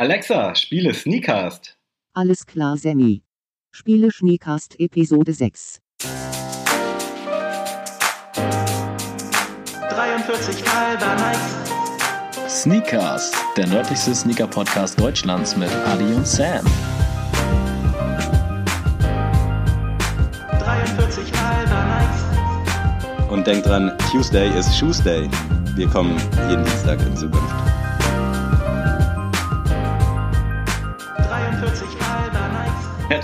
Alexa, spiele Sneakast. Alles klar, Sammy. Spiele Schneecast Episode 6. 43 halber nice. Sneakers, der nördlichste Sneaker-Podcast Deutschlands mit Adi und Sam. 43 halber nice. Und denk dran, Tuesday ist Shoesday. Wir kommen jeden Dienstag in Zukunft.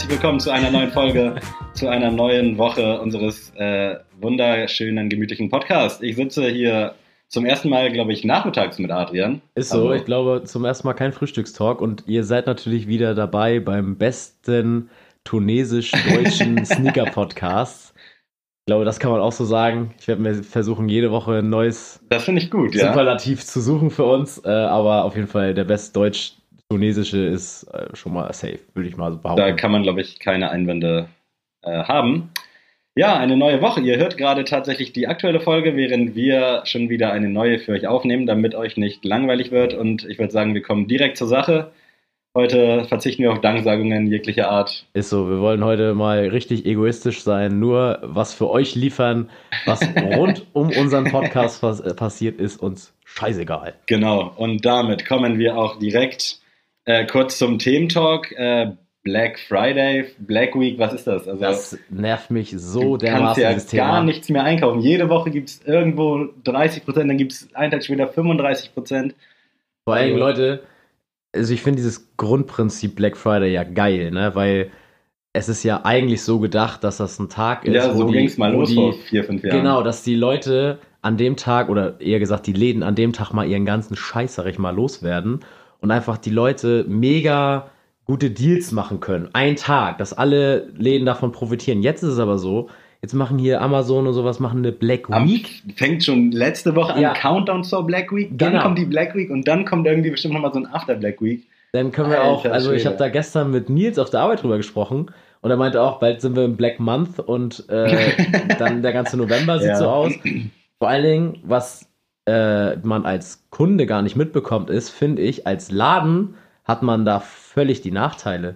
Herzlich willkommen zu einer neuen Folge, zu einer neuen Woche unseres äh, wunderschönen, gemütlichen Podcasts. Ich sitze hier zum ersten Mal, glaube ich, nachmittags mit Adrian. Ist so, Also, ich glaube zum ersten Mal kein Frühstückstalk und ihr seid natürlich wieder dabei beim besten tunesisch-deutschen Sneaker-Podcast. Ich glaube, das kann man auch so sagen. Ich werde mir versuchen, jede Woche ein neues Das finde ich gut, ja. Superlativ zu suchen für uns, äh, aber auf jeden Fall der best-deutsch-tunesische ist äh, schon mal safe, würde ich mal so behaupten. Da kann man, glaube ich, keine Einwände äh, haben. Ja, eine neue Woche. Ihr hört gerade tatsächlich die aktuelle Folge, während wir schon wieder eine neue für euch aufnehmen, damit euch nicht langweilig wird. Und ich würde sagen, wir kommen direkt zur Sache. Heute verzichten wir auf Danksagungen jeglicher Art. Ist so, wir wollen heute mal richtig egoistisch sein, nur was für euch liefern, was rund um unseren Podcast pas passiert, ist uns scheißegal. Genau. Und damit kommen wir auch direkt äh, kurz zum Thementalk. Äh, Black Friday, Black Week, was ist das? Also, Das nervt mich so du kannst dermaßen, ja Thema. gar nichts mehr einkaufen. Jede Woche gibt es irgendwo 30 Prozent, dann gibt es einen Tag später 35 Prozent. Vor allem, Also- Leute, also ich finde dieses Grundprinzip Black Friday ja geil, ne? Weil es ist ja eigentlich so gedacht, dass das ein Tag ist, Ja, so die, ging es mal los die, vor vier, fünf Jahren. Genau, dass die Leute an dem Tag oder eher gesagt die Läden an dem Tag mal ihren ganzen Scheiß, sag ich mal, loswerden und einfach die Leute mega gute Deals machen können. Ein Tag, dass alle Läden davon profitieren. Jetzt ist es aber so, jetzt machen hier Amazon und sowas, machen eine Black Am, Week. fängt schon letzte Woche Ja. an Countdown zur Black Week, dann Genau. kommt die Black Week und dann kommt irgendwie bestimmt nochmal so ein After Black Week. Dann können wir auch, Alter also ich Schwede. habe da gestern mit Nils auf der Arbeit drüber gesprochen und er meinte auch, bald sind wir im Black Month und äh, dann der ganze November sieht Ja. so aus. Vor allen Dingen, was äh, man als Kunde gar nicht mitbekommt, ist, finde ich, als Laden hat man da völlig die Nachteile.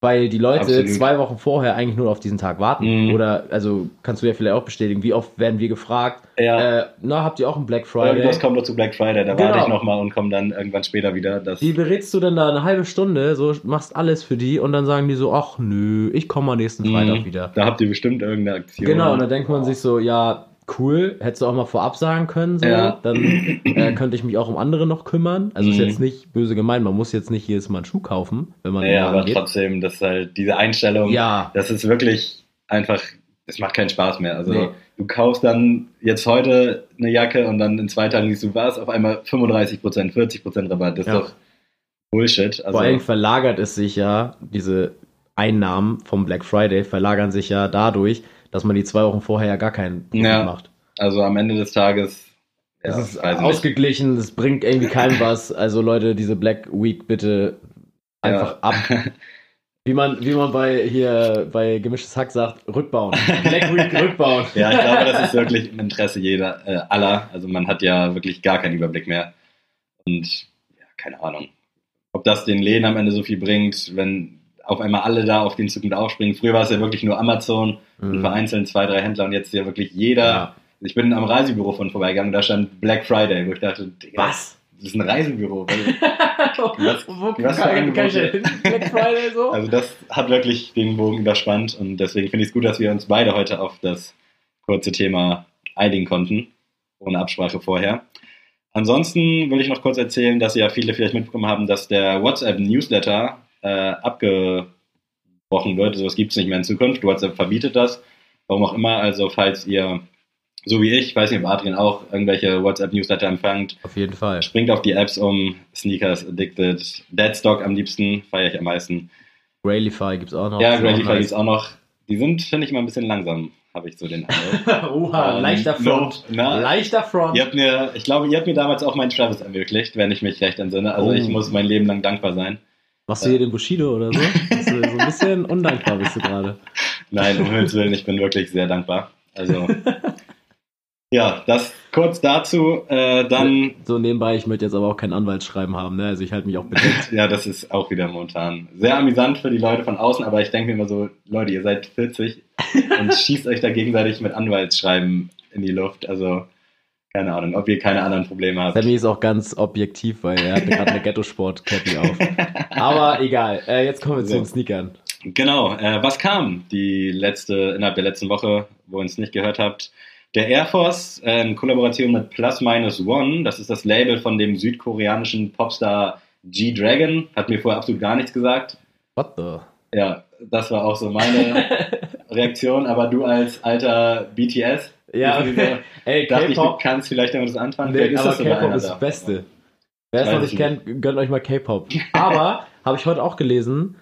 Weil die Leute Absolut. zwei Wochen vorher eigentlich nur auf diesen Tag warten. Mhm. Oder, also kannst du ja vielleicht auch bestätigen, wie oft werden wir gefragt, Ja, äh, na, habt ihr auch einen Black Friday? irgendwas kommt noch zu Black Friday, da Genau. warte ich nochmal und komme dann irgendwann später wieder. Das, Die berätst du dann da eine halbe Stunde, so machst alles für die und dann sagen die so, ach nö, ich komme mal nächsten Freitag Mhm. wieder. da habt ihr bestimmt irgendeine Aktion. Genau, und dann denkt man sich so, ja, cool, hättest du auch mal vorab sagen können, so, Ja. dann äh, könnte ich mich auch um andere noch kümmern. Also ist Mhm. jetzt nicht böse gemeint, man muss jetzt nicht jedes Mal einen Schuh kaufen, wenn man Ja, aber geht. trotzdem, das ist halt diese Einstellung, Ja, das ist wirklich einfach, das macht keinen Spaß mehr. Also Nee. du kaufst dann jetzt heute eine Jacke und dann in zwei Tagen siehst du was, auf einmal 35%, 40% Rabatt. Das ist Ja. doch Bullshit. Also, vor allem verlagert es sich ja, diese Einnahmen vom Black Friday verlagern sich ja dadurch, dass man die zwei Wochen vorher ja gar keinen Profit Ja. macht. also am Ende des Tages, ja, es ist ausgeglichen, es bringt irgendwie keinem was. Also Leute, diese Black Week bitte einfach Ja. ab. Wie man, wie man bei hier bei gemischtes Hack sagt, rückbauen. Black Week rückbauen. Ja, ich glaube, das ist wirklich im Interesse jeder, äh, aller. Also man hat ja wirklich gar keinen Überblick mehr. Und ja, keine Ahnung. Ob das den Läden am Ende so viel bringt, wenn auf einmal alle da auf den Zug mit aufspringen. Früher war es ja wirklich nur Amazon und Mhm. vereinzelt zwei, drei Händler und jetzt ja wirklich jeder. Ja. Ich bin am Reisebüro von vorbeigegangen, da stand Black Friday, wo ich dachte, Digga, Was? Das ist ein Reisebüro. Was- Wo was kann, kann ich? Black Friday so? Also das hat wirklich den Bogen überspannt und deswegen finde ich es gut, dass wir uns beide heute auf das kurze Thema einigen konnten, ohne Absprache vorher. Ansonsten will ich noch kurz erzählen, dass ja viele vielleicht mitbekommen haben, dass der WhatsApp-Newsletter äh, abgebrochen wird. Sowas gibt es nicht mehr in Zukunft. WhatsApp verbietet das. Warum auch immer. Also falls ihr, so wie ich, weiß nicht, ob Adrian auch irgendwelche WhatsApp-Newsletter empfangt, Auf jeden Fall. springt auf die Apps um. Sneakers Addicted, Deadstock am liebsten, feiere ich am meisten. Grailify gibt's auch noch. Ja, Grandify nice. gibt's auch noch. Die sind, finde ich, mal ein bisschen langsam, habe ich so den Eindruck. Oha, Ähm, leichter Front. no, na, leichter Front. ihr habt mir, ich glaube, ihr habt mir damals auch meinen Travis ermöglicht, wenn ich mich recht entsinne. Also Oh. ich muss mein Leben lang dankbar sein. Machst du hier den Bushido oder so? So ein bisschen undankbar bist du gerade. Nein, um Himmels Willen, ich bin wirklich sehr dankbar. Also, ja, das kurz dazu, äh, dann, So nebenbei, ich möchte jetzt aber auch kein Anwaltsschreiben haben, ne? Also ich halte mich auch bedeckt. ja, das ist auch wieder momentan sehr amüsant für die Leute von außen, aber ich denke mir immer so, Leute, ihr seid 40 und schießt euch da gegenseitig mit Anwaltsschreiben in die Luft. Also, keine Ahnung, ob ihr keine anderen Probleme habt. Sammy ist auch ganz objektiv, weil er hat gerade eine Ghetto-Sport-Cappy auf. Aber egal, äh, jetzt kommen wir zu So. den Sneakern. Genau, äh, was kam die letzte, innerhalb der letzten Woche, wo ihr es nicht gehört habt? Der Air Force äh, in Kollaboration mit Plus Minus One, das ist das Label von dem südkoreanischen Popstar G-Dragon, hat mir vorher absolut gar nichts gesagt. What the? Ja, das war auch so meine Reaktion, aber du als alter BTS, Ja, Wieso? ey, ich, du K-Pop. kannst vielleicht damit was anfangen. Nee, ist das K-Pop ist das da. Beste. Wer es noch ich nicht kennt, gönnt euch mal K-Pop. Aber, habe ich heute auch gelesen,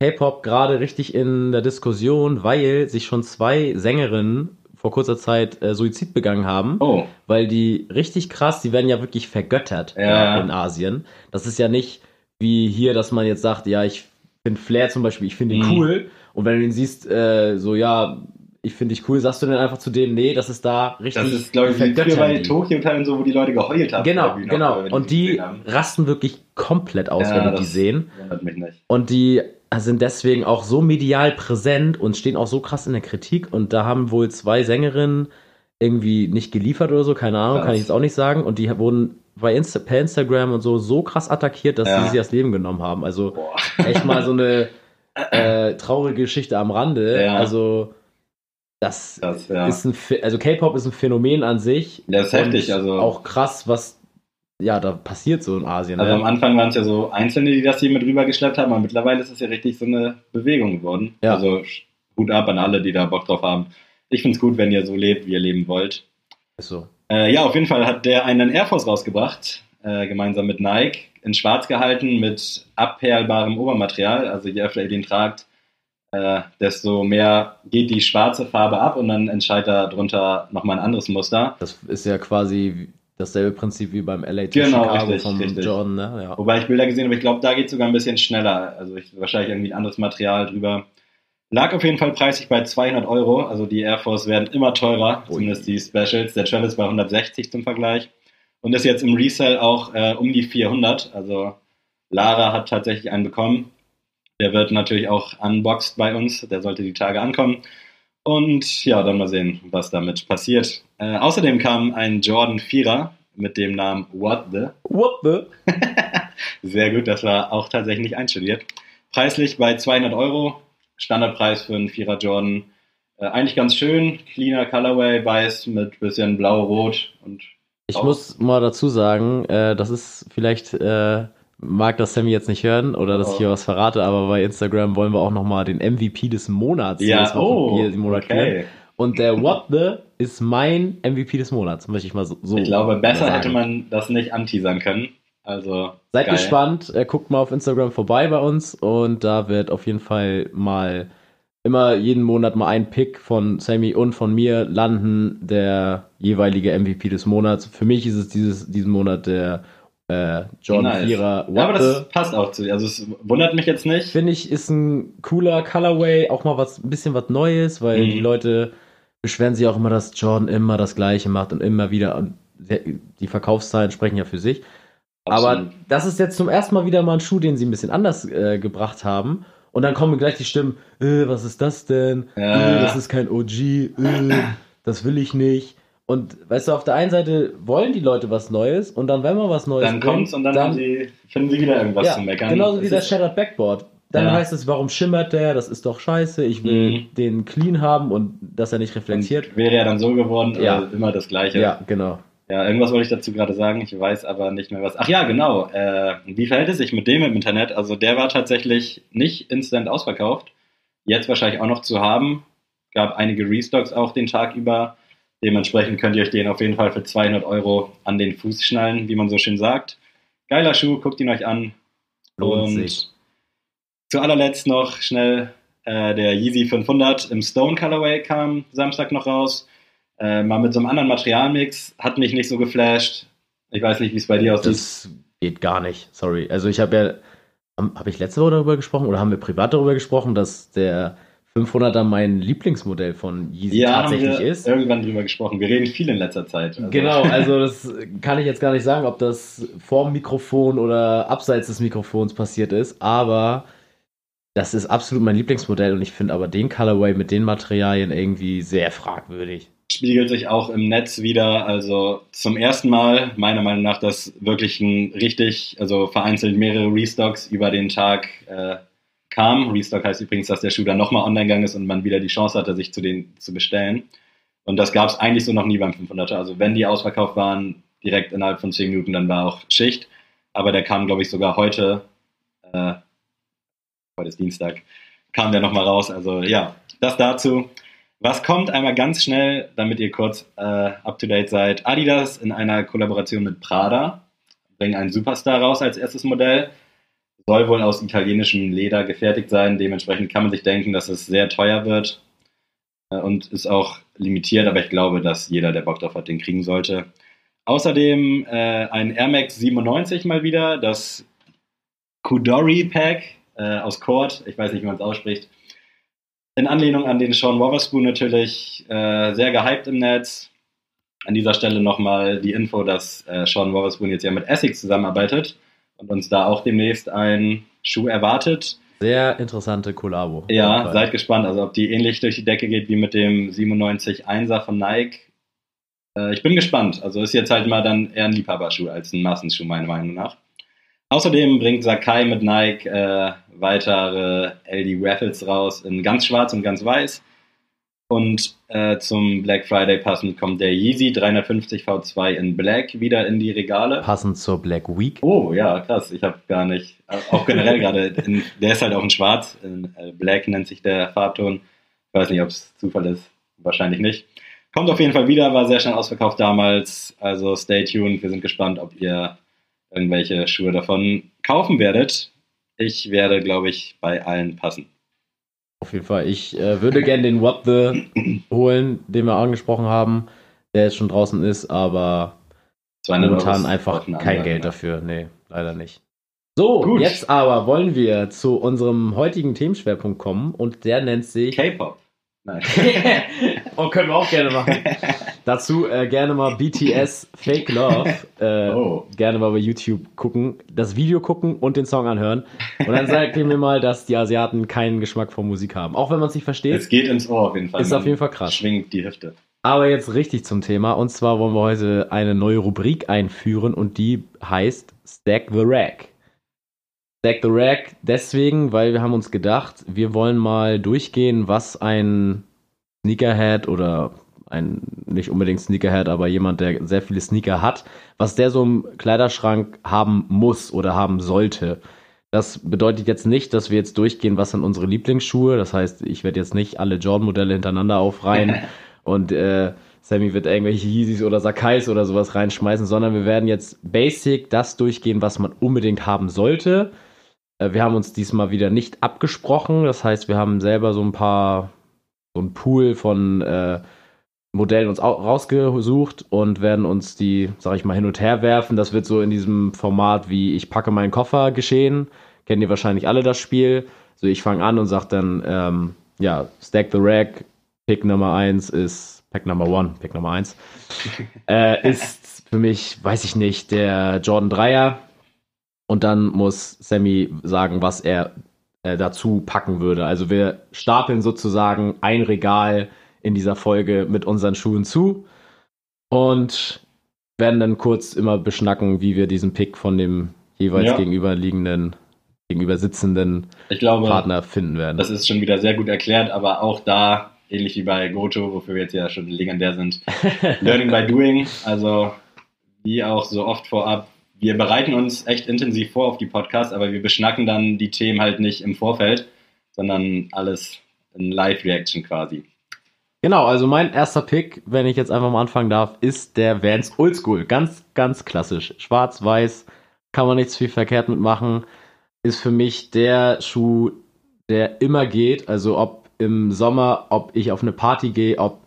K-Pop gerade richtig in der Diskussion, weil sich schon zwei Sängerinnen vor kurzer Zeit äh, Suizid begangen haben, Oh, weil die richtig krass, die werden ja wirklich vergöttert Ja. äh, in Asien. Das ist ja nicht wie hier, dass man jetzt sagt, ja, ich finde Flair zum Beispiel, ich finde ihn Mhm. cool. Und wenn du ihn siehst, äh, so, ja, ich finde dich cool, sagst du dann einfach zu denen, nee, das ist da richtig das ist, glaube ich, wie früher bei die. Tokyo und so, wo die Leute geheult haben. Genau, genau. Und die rasten wirklich komplett aus, Ja, wenn die das sehen. Wundert mich nicht. Und die sind deswegen auch so medial präsent und stehen auch so krass in der Kritik. Und da haben wohl zwei Sängerinnen irgendwie nicht geliefert oder so, keine Ahnung, Krass. kann ich jetzt auch nicht sagen. Und die wurden bei Insta per Instagram und so so krass attackiert, dass Ja. sie sich das Leben genommen haben. Also Boah. echt mal so eine äh, traurige Geschichte am Rande. Ja. Also das Das, ja. ist ein, also K-Pop ist ein Phänomen an sich. Der ist heftig, also- Auch krass, was ja da passiert so in Asien. Also ne? am Anfang waren es ja so Einzelne, die das hier mit rübergeschleppt haben, aber mittlerweile ist es ja richtig so eine Bewegung geworden. Ja. Also Hut ab an alle, die da Bock drauf haben. Ich finde es gut, wenn ihr so lebt, wie ihr leben wollt. Ist so. Äh, ja, auf jeden Fall hat der einen Air Force rausgebracht, äh, gemeinsam mit Nike, in schwarz gehalten mit abperlbarem Obermaterial. Also je öfter ihr den tragt, äh, desto mehr geht die schwarze Farbe ab und dann entscheidet da drunter nochmal ein anderes Muster. Das ist ja quasi dasselbe Prinzip wie beim LA Genau, Chicago richtig, vom richtig. Jordan, ne? Ja. Wobei ich Bilder gesehen habe, ich glaube, da geht es sogar ein bisschen schneller. Also ich, wahrscheinlich irgendwie ein anderes Material drüber. Lag auf jeden Fall preislich bei 200 Euro. Also die Air Force werden immer teurer, Ui. zumindest die Specials. Der Travis bei 160 zum Vergleich. Und ist jetzt im Resell auch äh, um die 400. Also Lara hat tatsächlich einen bekommen. Der wird natürlich auch unboxed bei uns. Der sollte die Tage ankommen. Und ja, dann mal sehen, was damit passiert. Äh, außerdem kam ein Jordan 4er mit dem Namen What the. What the? Sehr gut, das war auch tatsächlich nicht einstudiert. Preislich bei 200 Euro, Standardpreis für einen Vierer Jordan. Äh, eigentlich ganz schön, cleaner Colorway, weiß mit bisschen blau-rot und Ich muss mal dazu sagen, äh, das ist vielleicht, äh, mag das Sammy jetzt nicht hören oder dass Oh. ich hier was verrate, aber bei Instagram wollen wir auch nochmal den MVP des Monats ja, jedes oh, jeden Monat okay. Und der What the ist mein MVP des Monats, möchte ich mal so, so Ich glaube, besser sagen. hätte man das nicht anteasern können. Also Seid geil. gespannt, äh, guckt mal auf Instagram vorbei bei uns und da wird auf jeden Fall mal immer jeden Monat mal ein Pick von Sammy und von mir landen, der jeweilige MVP des Monats. Für mich ist es dieses, diesen Monat der äh, Jordan Nice. 4er Ja, aber das passt auch zu dir. Also es wundert mich jetzt nicht. Finde ich, ist ein cooler Colorway, auch mal was, ein bisschen was Neues, weil Mhm. die Leute beschweren sich auch immer, dass Jordan immer das Gleiche macht und immer wieder. Und die Verkaufszahlen sprechen ja für sich. Aber Absolut. das ist jetzt zum ersten Mal wieder mal ein Schuh, den sie ein bisschen anders äh, gebracht haben. Und dann kommen gleich die Stimmen, äh, was ist das denn? Ja. Äh, das ist kein OG, äh, das will ich nicht. Und weißt du, auf der einen Seite wollen die Leute was Neues und dann, wenn man was Neues dann kommt's und dann, haben sie, finden sie wieder irgendwas ja, zu meckern. genauso wie das Shattered Backboard. Dann Ja. heißt es, warum schimmert der? Das ist doch scheiße. Ich will Mhm. den clean haben und dass er nicht reflektiert. und wäre ja dann so geworden, Ja. aber immer das Gleiche. Ja, genau. Ja, irgendwas wollte ich dazu gerade sagen, ich weiß aber nicht mehr was. Ach ja, genau. Äh, wie verhält es sich mit dem im Internet? Also der war tatsächlich nicht instant ausverkauft. Jetzt wahrscheinlich auch noch zu haben. Gab einige Restocks auch den Tag über. Dementsprechend könnt ihr euch den auf jeden Fall für 200 Euro an den Fuß schnallen, wie man so schön sagt. Geiler Schuh, guckt ihn euch an. Lohnt Und sich. Zu allerletzt noch schnell äh, der Yeezy 500 im Stone Colorway kam Samstag noch raus. Äh, mal mit so einem anderen Materialmix. Hat mich nicht so geflasht. Ich weiß nicht, wie es bei dir aussieht. Das geht gar nicht. Sorry. Also ich habe ja, habe hab ich letzte Woche darüber gesprochen oder haben wir privat darüber gesprochen, dass der 500er mein Lieblingsmodell von Yeezy Ja, haben tatsächlich wir ist. irgendwann drüber gesprochen. Wir reden viel in letzter Zeit. Also- Genau, also das kann ich jetzt gar nicht sagen, ob das vorm Mikrofon oder abseits des Mikrofons passiert ist, aber das ist absolut mein Lieblingsmodell und ich finde aber den Colorway mit den Materialien irgendwie sehr fragwürdig. spiegelt sich auch im Netz wieder. Also zum ersten Mal, meiner Meinung nach, dass wirklich ein richtig, also vereinzelt mehrere Restocks über den Tag äh, kam. Restock heißt übrigens, dass der Schuh dann nochmal online gegangen ist und man wieder die Chance hatte, sich zu den zu bestellen. Und das gab es eigentlich so noch nie beim 500er. Also wenn die ausverkauft waren, direkt innerhalb von 10 Minuten, dann war auch Schicht. Aber der kam, glaube ich, sogar heute, äh, heute ist Dienstag, kam der nochmal raus. Also ja, das dazu. Was kommt einmal ganz schnell, damit ihr kurz äh, up to date seid? Adidas in einer Kollaboration mit Prada bringen einen Superstar raus als erstes Modell. Soll wohl aus italienischem Leder gefertigt sein. Dementsprechend kann man sich denken, dass es sehr teuer wird äh, und ist auch limitiert. Aber ich glaube, dass jeder, der Bock drauf hat, den kriegen sollte. Außerdem äh, ein Air Max 97 mal wieder, das Kudori Pack äh, aus Cord. Ich weiß nicht, wie man es ausspricht in Anlehnung an den Sean Wotherspoon natürlich äh, sehr gehypt im Netz. An dieser Stelle nochmal die Info, dass äh, Sean Wotherspoon jetzt ja mit Essex zusammenarbeitet und uns da auch demnächst ein Schuh erwartet. Sehr interessante Kollabo. Ja, seid gespannt, also ob die ähnlich durch die Decke geht wie mit dem 97 1er von Nike. Äh, ich bin gespannt. Also ist jetzt halt mal dann eher ein Liebhaberschuh als ein Massenschuh, meiner Meinung nach. Außerdem bringt Sakai mit Nike äh, weitere LD Raffles raus in ganz schwarz und ganz weiß. Und äh, zum Black Friday passend kommt der Yeezy 350 V2 in Black wieder in die Regale. Passend zur Black Week. Oh, ja, krass. Ich habe gar nicht, auch generell gerade, in- der ist halt auch in schwarz. In äh, Black nennt sich der Farbton. Ich weiß nicht, ob es Zufall ist. Wahrscheinlich nicht. Kommt auf jeden Fall wieder, war sehr schnell ausverkauft damals. Also stay tuned. Wir sind gespannt, ob ihr irgendwelche Schuhe davon kaufen werdet. Ich werde, glaube ich, bei allen passen. Auf jeden Fall. Ich äh, würde gerne den What the holen, den wir angesprochen haben, der jetzt schon draußen ist, aber 200 momentan einfach kein andere, Geld ne? dafür. Nee, leider nicht. So, Gut. jetzt aber wollen wir zu unserem heutigen Themenschwerpunkt kommen und der nennt sich. K-Pop. Nein. oh, können wir auch gerne machen. Dazu äh, gerne mal BTS Fake Love. Äh, Oh. Gerne mal bei YouTube gucken, das Video gucken und den Song anhören. Und dann sagt ihr mir mal, dass die Asiaten keinen Geschmack vor Musik haben. Auch wenn man es nicht versteht. Es geht ins Ohr auf jeden Fall. Ist Man auf jeden Fall krass. Schwingt die Hüfte. Aber jetzt richtig zum Thema. Und zwar wollen wir heute eine neue Rubrik einführen und die heißt Stack the Rack. Stack the Rack deswegen, weil wir haben uns gedacht, wir wollen mal durchgehen, was ein Sneakerhead oder ein nicht unbedingt Sneakerhead, aber jemand, der sehr viele Sneaker hat, was der so im Kleiderschrank haben muss oder haben sollte. Das bedeutet jetzt nicht, dass wir jetzt durchgehen, was sind unsere Lieblingsschuhe. Das heißt, ich werde jetzt nicht alle Jordan-Modelle hintereinander aufreihen und äh, Sammy wird irgendwelche Yeezys oder Sakais oder sowas reinschmeißen, sondern wir werden jetzt basic das durchgehen, was man unbedingt haben sollte. Äh, wir haben uns diesmal wieder nicht abgesprochen. Das heißt, wir haben selber so ein paar, so ein Pool von äh, Modellen uns au- rausgesucht und werden uns die, sag ich mal, hin und her werfen. Das wird so in diesem Format wie ich packe meinen Koffer geschehen. Kennen ihr wahrscheinlich alle das Spiel. So, ich fange an und sag dann, ähm, ja, Stack the Rack, Pick Nummer 1 ist, Pick Number 1, Pick Nummer 1, äh, ist für mich, weiß ich nicht, der Jordan 3er. Und dann muss Sammy sagen, was er äh, dazu packen würde. Also wir stapeln sozusagen ein Regal in dieser Folge mit unseren Schuhen zu und werden dann kurz immer beschnacken, wie wir diesen Pick von dem jeweils Ja. gegenüberliegenden, gegenüber sitzenden glaube, Partner finden werden. das ist schon wieder sehr gut erklärt, aber auch da, ähnlich wie bei Goto, wofür wir jetzt ja schon legendär sind, Learning by Doing, also wie auch so oft vorab, wir bereiten uns echt intensiv vor auf die Podcasts, aber wir beschnacken dann die Themen halt nicht im Vorfeld, sondern alles in Live-Reaction quasi. Genau, also mein erster Pick, wenn ich jetzt einfach mal anfangen darf, ist der Vans Oldschool. Ganz, ganz klassisch. Schwarz-Weiß, kann man nichts viel verkehrt mitmachen. Ist für mich der Schuh, der immer geht. Also ob im Sommer, ob ich auf eine Party gehe, ob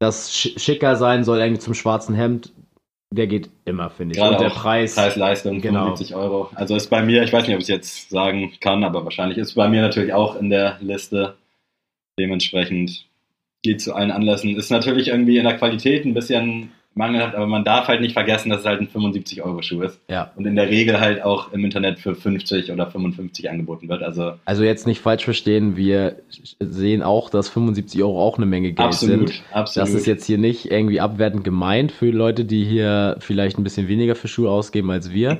das sch- schicker sein soll, irgendwie zum schwarzen Hemd, der geht immer, finde ich. Gerade Und der Preis. Preis-Leistung, Genau. 75 Euro. Also ist bei mir, ich weiß nicht, ob ich es jetzt sagen kann, aber wahrscheinlich ist bei mir natürlich auch in der Liste. Dementsprechend geht zu allen Anlässen. Ist natürlich irgendwie in der Qualität ein bisschen mangelhaft, aber man darf halt nicht vergessen, dass es halt ein 75-Euro-Schuh ist. Ja. Und in der Regel halt auch im Internet für 50 oder 55 angeboten wird. Also Also jetzt nicht falsch verstehen, wir sehen auch, dass 75 Euro auch eine Menge Geld absolut, sind. absolut. Das ist jetzt hier nicht irgendwie abwertend gemeint für Leute, die hier vielleicht ein bisschen weniger für Schuhe ausgeben als wir.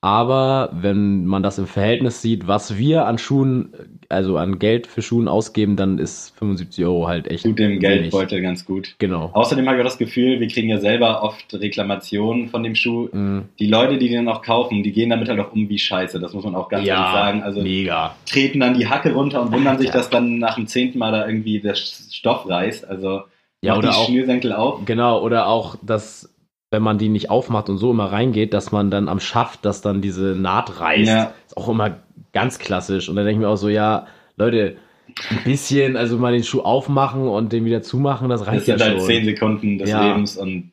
Aber wenn man das im Verhältnis sieht, was wir an Schuhen, also an Geld für Schuhen ausgeben, dann ist 75 Euro halt echt. tut dem. Geldbeutel ganz gut. Genau. Außerdem habe ich auch das Gefühl, wir kriegen ja selber oft Reklamationen von dem Schuh. Mhm. Die Leute, die den auch kaufen, die gehen damit halt auch um wie scheiße. Das muss man auch ganz ehrlich sagen. Also mega. treten dann die Hacke runter und wundern sich, Ja. dass dann nach dem zehnten Mal da irgendwie der Stoff reißt. Also Ja, oder die auch- Schnürsenkel auf. Genau, oder auch, dass, wenn man die nicht aufmacht und so immer reingeht, dass man dann am Schaft, dass dann diese Naht reißt. Ja. Ist auch immer ganz klassisch. Und dann denke ich mir auch so, ja, Leute, ein bisschen, also mal den Schuh aufmachen und den wieder zumachen, das Das reicht ja sind halt schon. zehn Sekunden des Ja. Lebens und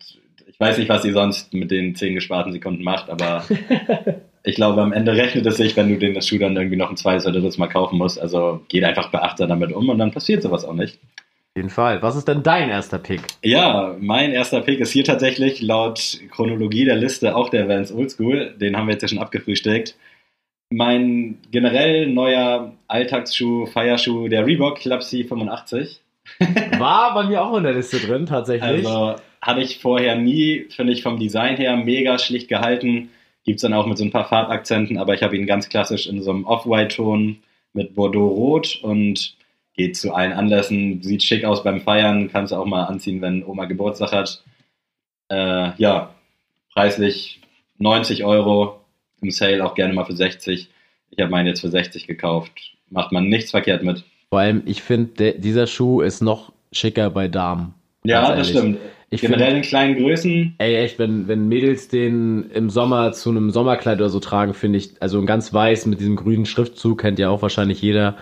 ich weiß nicht, was ihr sonst mit den zehn gesparten Sekunden macht, aber ich glaube, am Ende rechnet es sich, wenn du den Schuh dann irgendwie noch ein zweites oder drittes Mal kaufen musst. Also geht einfach beachtsam damit um und dann passiert sowas auch nicht. Auf jeden Fall. Was ist denn dein erster Pick? Ja, mein erster Pick ist hier tatsächlich laut Chronologie der Liste auch der Vans Oldschool. Den haben wir jetzt ja schon abgefrühstückt. Mein generell neuer Alltagsschuh, Feierschuh, der Reebok Club C 85. War bei mir auch in der Liste drin, tatsächlich. Also hatte ich vorher nie, finde ich vom Design her mega schlicht gehalten. Gibt es dann auch mit so ein paar Farbakzenten, aber ich habe ihn ganz klassisch in so einem Off-White-Ton mit Bordeaux-Rot und geht zu allen Anlässen, sieht schick aus beim Feiern, kannst du auch mal anziehen, wenn Oma Geburtstag hat. Äh, ja, preislich 90 Euro, im Sale auch gerne mal für 60. Ich habe meinen jetzt für 60 gekauft. Macht man nichts verkehrt mit. Vor allem, ich finde, dieser Schuh ist noch schicker bei Damen. Ja, das stimmt. Ich Generell finde, in kleinen Größen ey, echt, wenn, wenn Mädels den im Sommer zu einem Sommerkleid oder so tragen, finde ich, also ein ganz weiß mit diesem grünen Schriftzug, kennt ja auch wahrscheinlich jeder,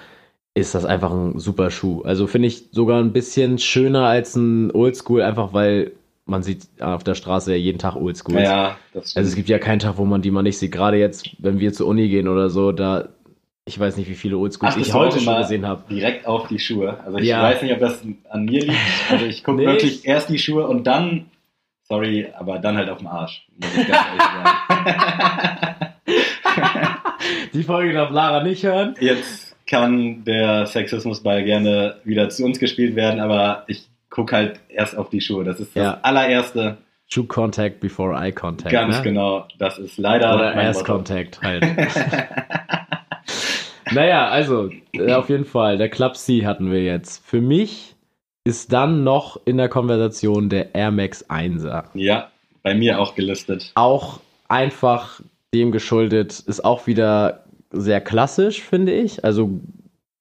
ist das einfach ein super Schuh. Also finde ich sogar ein bisschen schöner als ein Oldschool, einfach weil man sieht auf der Straße ja jeden Tag Oldschools. Ja, das Also es gibt ja keinen Tag, wo man die mal nicht sieht. Gerade jetzt, wenn wir zur Uni gehen oder so, da, ich weiß nicht, wie viele Oldschools ich heute schon gesehen habe. direkt auf die Schuhe. Also ich Ja. weiß nicht, ob das an mir liegt. Also ich gucke Nee. wirklich erst die Schuhe und dann, sorry, aber dann halt auf dem Arsch. Muss ich ganz ehrlich sagen. Die Folge darf Lara nicht hören. Jetzt kann der Sexismusball gerne wieder zu uns gespielt werden, aber ich gucke halt erst auf die Schuhe. Das ist das Ja. allererste. Shoe Contact before Eye Contact. Ganz ne? genau. Das ist leider Oder Ass. Contact halt. naja, also, äh, auf jeden Fall, der Club C hatten wir jetzt. Für mich ist dann noch in der Konversation der Air Max 1er. Ja, bei mir auch gelistet. Auch einfach dem geschuldet, ist auch wieder sehr klassisch, finde ich. Also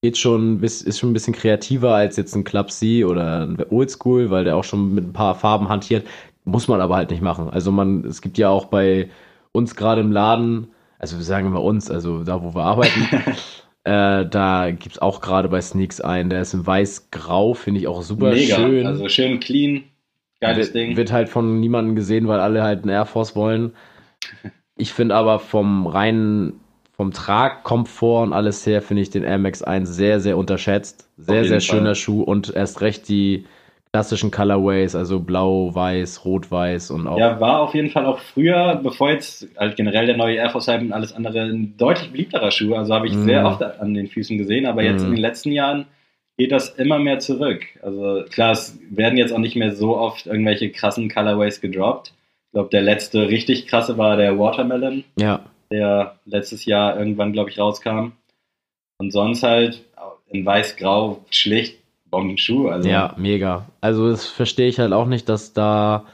geht schon, ist schon ein bisschen kreativer als jetzt ein Club C oder ein Oldschool, weil der auch schon mit ein paar Farben hantiert. Muss man aber halt nicht machen. Also man, es gibt ja auch bei uns gerade im Laden, also wir sagen immer uns, also da, wo wir arbeiten, äh, da gibt es auch gerade bei Sneaks einen, der ist in weiß-grau, finde ich auch super Mega. schön. Also schön clean. Geiles Ding. Wird halt von niemandem gesehen, weil alle halt einen Air Force wollen. Ich finde aber vom reinen, vom Tragkomfort und alles her, finde ich den Air Max 1 sehr, sehr unterschätzt. Sehr, sehr Fall. schöner Schuh und erst recht die klassischen Colorways, also blau, weiß, rot, weiß und auch. Ja, war auf jeden Fall auch früher, bevor jetzt halt generell der neue Air Force Hype und alles andere, ein deutlich beliebterer Schuh. Also habe ich Mhm. sehr oft an den Füßen gesehen, aber jetzt Mhm. in den letzten Jahren geht das immer mehr zurück. Also klar, es werden jetzt auch nicht mehr so oft irgendwelche krassen Colorways gedroppt. Ich glaube, der letzte richtig krasse war der Watermelon, ja. Der letztes Jahr irgendwann, glaube ich, rauskam. Und sonst halt in weiß-grau schlicht Bombenschuh. Also Ja, mega. Also das verstehe ich halt auch nicht, dass da,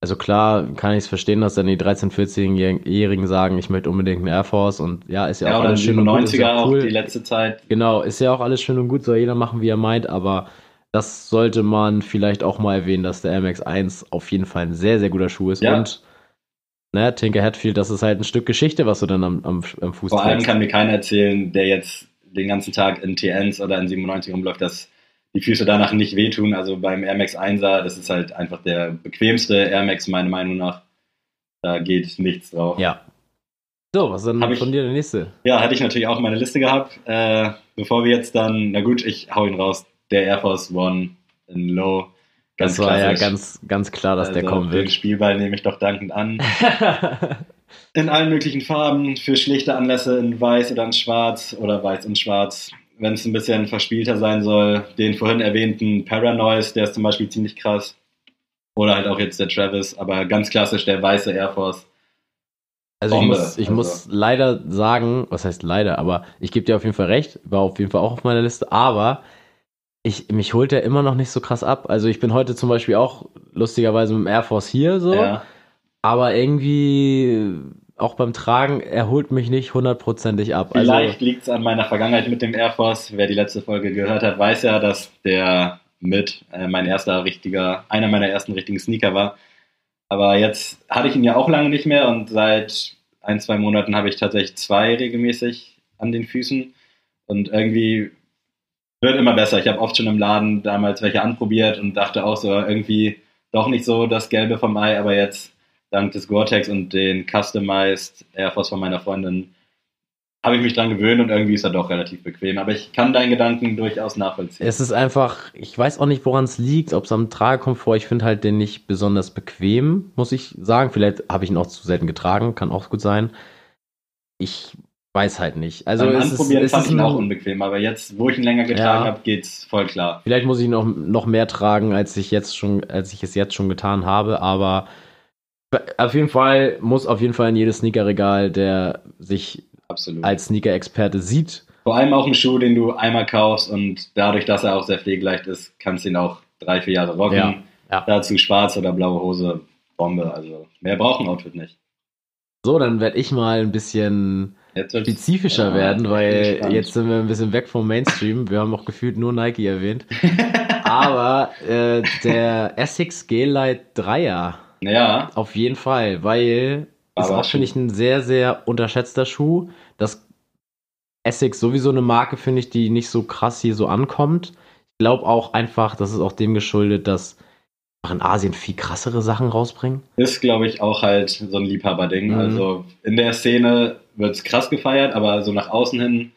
also klar kann ich es verstehen, dass dann die 13-, 14-Jährigen sagen, ich möchte unbedingt einen Air Force und ja, ist ja, ja, auch alles schön und gut. Ist 97er ja auch cool. die letzte Zeit. Genau, ist ja auch alles schön und gut, soll jeder machen, wie er meint, aber das sollte man vielleicht auch mal erwähnen, dass der MX1 auf jeden Fall ein sehr, sehr guter Schuh ist. Ja. Und ne, Tinker Hatfield, das ist halt ein Stück Geschichte, was du dann am, am, am Fuß Vor allem trägst. kann mir keiner erzählen, der jetzt den ganzen Tag in TNs oder in 97 rumläuft, dass die Füße danach nicht wehtun. Also beim Air Max 1er, das ist halt einfach der bequemste Air Max meiner Meinung nach. Da geht nichts drauf. Ja. So, was ist denn Hab ich- von dir der nächste? Ja, hatte ich natürlich auch meine Liste gehabt. Äh, bevor wir jetzt dann, na gut, ich hau ihn raus. der Air Force One in Low. Das war ja ganz, ganz klar, dass der Also, kommen Den wird. Spielball nehme ich doch dankend an. In allen möglichen Farben, für schlichte Anlässe in weiß oder in schwarz oder weiß und schwarz. Wenn es ein bisschen verspielter sein soll, den vorhin erwähnten Paranoise, der ist zum Beispiel ziemlich krass. Oder halt auch jetzt der Travis, aber ganz klassisch der weiße Air Force. Also ich, muss, ich also. muss leider sagen, was heißt leider, aber ich gebe dir auf jeden Fall recht, war auf jeden Fall auch auf meiner Liste, aber ich, mich holt er immer noch nicht so krass ab. Also ich bin heute zum Beispiel auch lustigerweise mit dem Air Force hier so, Ja. aber irgendwie auch beim Tragen, er holt mich nicht hundertprozentig ab. Also, Vielleicht liegt es an meiner Vergangenheit mit dem Air Force. Wer die letzte Folge gehört hat, weiß ja, dass der mit äh, mein erster richtiger, einer meiner ersten richtigen Sneaker war. Aber jetzt hatte ich ihn ja auch lange nicht mehr und seit ein, zwei Monaten habe ich tatsächlich zwei regelmäßig an den Füßen und irgendwie wird immer besser. Ich habe oft schon im Laden damals welche anprobiert und dachte auch so irgendwie doch nicht so das Gelbe vom Ei, aber jetzt dank des Gore-Tex und den Customized Air Force von meiner Freundin habe ich mich dran gewöhnt und irgendwie ist er doch relativ bequem. Aber ich kann deinen Gedanken durchaus nachvollziehen. Es ist einfach, ich weiß auch nicht, woran es liegt, ob es am Tragekomfort, ich finde halt den nicht besonders bequem, muss ich sagen. Vielleicht habe ich ihn auch zu selten getragen, kann auch gut sein. Ich weiß halt nicht. Also Beim es ist, Anprobieren es fand ist ich ihn auch unbequem, aber jetzt, wo ich ihn länger getragen Ja. habe, geht's voll klar. Vielleicht muss ich noch, noch mehr tragen, als ich jetzt schon, als ich es jetzt schon getan habe, aber auf jeden Fall muss auf jeden Fall in jedes Sneakerregal, der sich Absolut. als Sneaker-Experte sieht. Vor allem auch ein Schuh, den du einmal kaufst und dadurch, dass er auch sehr pflegeleicht ist, kannst du ihn auch drei, vier Jahre rocken. Ja, ja. Dazu schwarz oder blaue Hose, Bombe. Also mehr braucht ein Outfit nicht. So, dann werde ich mal ein bisschen spezifischer Ja, werden, weil jetzt sind wir ein bisschen weg vom Mainstream. Wir haben auch gefühlt nur Nike erwähnt. Aber äh, der Essex G-Lite 3er Ja, auf jeden Fall, weil ist auch, finde ich, ein sehr, sehr unterschätzter Schuh. Das Essex sowieso eine Marke, finde ich, die nicht so krass hier so ankommt. Ich glaube auch einfach, das ist auch dem geschuldet, dass in Asien viel krassere Sachen rausbringen. ist, glaube ich, auch halt so ein Liebhaberding. Mhm. Also in der Szene wird's krass gefeiert, aber so nach außen hin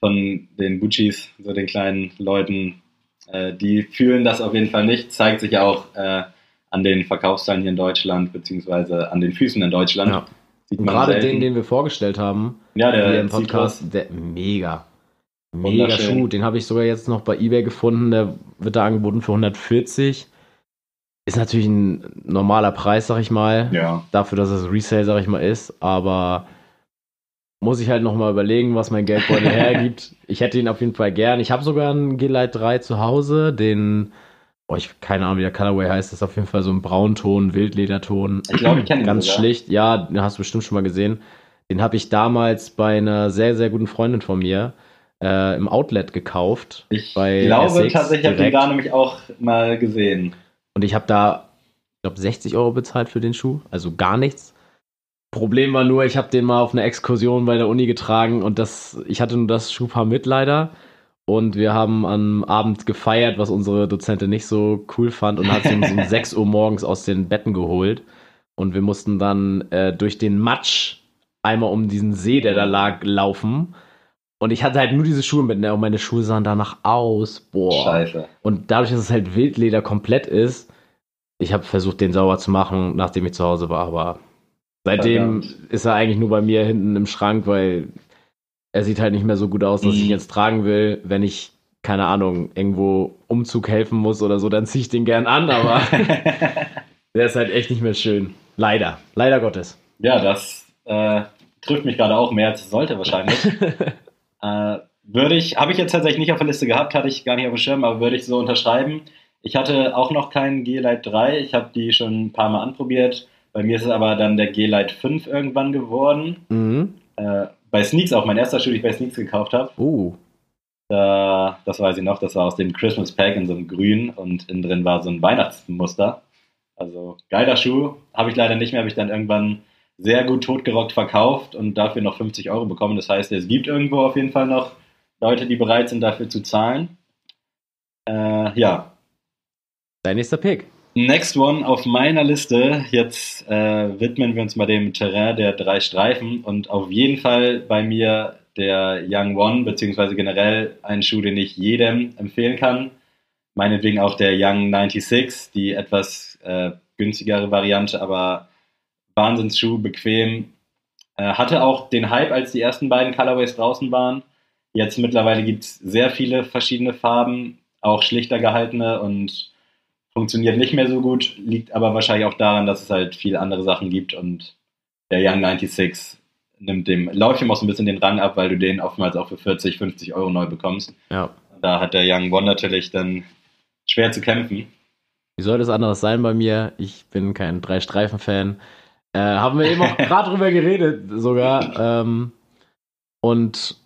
von den Guccis, so den kleinen Leuten, äh, die fühlen das auf jeden Fall nicht. Zeigt sich ja auch äh, an den Verkaufszahlen hier in Deutschland, beziehungsweise an den Füßen in Deutschland. Ja. Sieht man gerade den, den wir vorgestellt haben, ja, der hier im. Podcast, der mega. Mega. Schuh. Den habe ich sogar jetzt noch bei eBay gefunden. Der wird da angeboten für 140. Ist natürlich ein normaler Preis, sag ich mal. Ja, Dafür, dass es Resale, sag ich mal, ist. Aber muss ich halt noch mal überlegen, was mein Geldbeutel hergibt. Ich hätte ihn auf jeden Fall gern. Ich habe sogar einen G-Lite 3 zu Hause. Den, oh, ich keine Ahnung, wie der Colorway heißt. Das ist auf jeden Fall so ein Braunton, Wildlederton. Ich glaube, ich kenne ihn Ganz sogar. schlicht. Ja, den hast du bestimmt schon mal gesehen. Den habe ich damals bei einer sehr, sehr guten Freundin von mir äh, im Outlet gekauft. ich bei glaube tatsächlich, ich habe den da nämlich auch mal gesehen. Und ich habe da, ich glaube, 60 Euro bezahlt für den Schuh. Also gar nichts. Problem war nur, ich habe den mal auf einer Exkursion bei der Uni getragen und das, ich hatte nur das Schuhpaar mit leider. Und wir haben am Abend gefeiert, was unsere Dozentin nicht so cool fand und hat sie uns um 6 Uhr morgens aus den Betten geholt. Und wir mussten dann äh, durch den Matsch einmal um diesen See, der da lag, laufen. Und ich hatte halt nur diese Schuhe mit, ne? und meine Schuhe sahen danach aus. Boah. Scheiße. Und dadurch, dass es halt Wildleder komplett ist, ich habe versucht, den sauber zu machen, nachdem ich zu Hause war, aber seitdem Verdammt. ist er eigentlich nur bei mir hinten im Schrank, weil er sieht halt nicht mehr so gut aus, dass ich Mhm. ihn jetzt tragen will. Wenn ich, keine Ahnung, irgendwo Umzug helfen muss oder so, dann ziehe ich den gern an, aber der ist halt echt nicht mehr schön. Leider. Leider Gottes. Ja, das äh, trifft mich gerade auch mehr als es sollte wahrscheinlich. äh, würde ich, habe ich jetzt tatsächlich nicht auf der Liste gehabt, hatte ich gar nicht auf dem Schirm, aber würde ich so unterschreiben. Ich hatte auch noch keinen G-Lite 3, ich habe die schon ein paar Mal anprobiert. Bei mir ist es aber dann der G-Lite 5 irgendwann geworden. mhm. Äh, bei Sneaks auch, mein erster Schuh, den ich bei Sneaks gekauft habe. Uh. Da, das weiß ich noch, das war aus dem Christmas Pack in so einem Grün und innen drin war so ein Weihnachtsmuster. Also geiler Schuh, habe ich leider nicht mehr, habe ich dann irgendwann sehr gut totgerockt verkauft und dafür noch 50 Euro bekommen. Das heißt, es gibt irgendwo auf jeden Fall noch Leute, die bereit sind, dafür zu zahlen. Äh, ja, Dein nächster Pick. Next one auf meiner Liste. Jetzt äh, widmen wir uns mal dem Terrain der drei Streifen und auf jeden Fall bei mir der Young One, beziehungsweise generell ein Schuh, den ich jedem empfehlen kann. meinetwegen auch der Young 96, die etwas äh, günstigere Variante, aber Wahnsinnsschuh, bequem. Äh, hatte auch den Hype, als die ersten beiden Colorways draußen waren. Jetzt mittlerweile gibt es sehr viele verschiedene Farben, auch schlichter gehaltene und funktioniert nicht mehr so gut, liegt aber wahrscheinlich auch daran, dass es halt viele andere Sachen gibt und der Young 96 nimmt dem Läufchen auch so ein bisschen den Rang ab, weil du den oftmals auch für 40, 50 Euro neu bekommst. Ja. Da hat der Young One natürlich dann schwer zu kämpfen. Wie soll das anderes sein bei mir? Ich bin kein Drei-Streifen-Fan. Äh, haben wir eben auch gerade drüber geredet, sogar. Ähm, und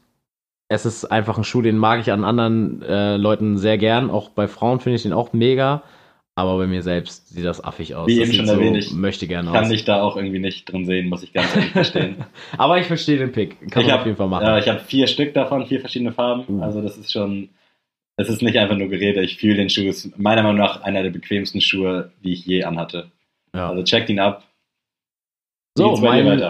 es ist einfach ein Schuh, den mag ich an anderen äh, Leuten sehr gern. Auch bei Frauen finde ich den auch mega. Aber bei mir selbst sieht das affig aus. Wie das eben schon erwähnt, ich möchte gerne Kann aus. ich da auch irgendwie nicht drin sehen, muss ich ganz ehrlich verstehen. Aber ich verstehe den Pick. Kann ich man hab, auf jeden Fall machen. Ja, ich habe vier Stück davon, vier verschiedene Farben. Uh. Also das ist schon, es ist nicht einfach nur Gerede. Ich fühle den Schuh. Ist meiner Meinung nach einer der bequemsten Schuhe, die ich je anhatte. Ja. Also checkt ihn ab. So, mein?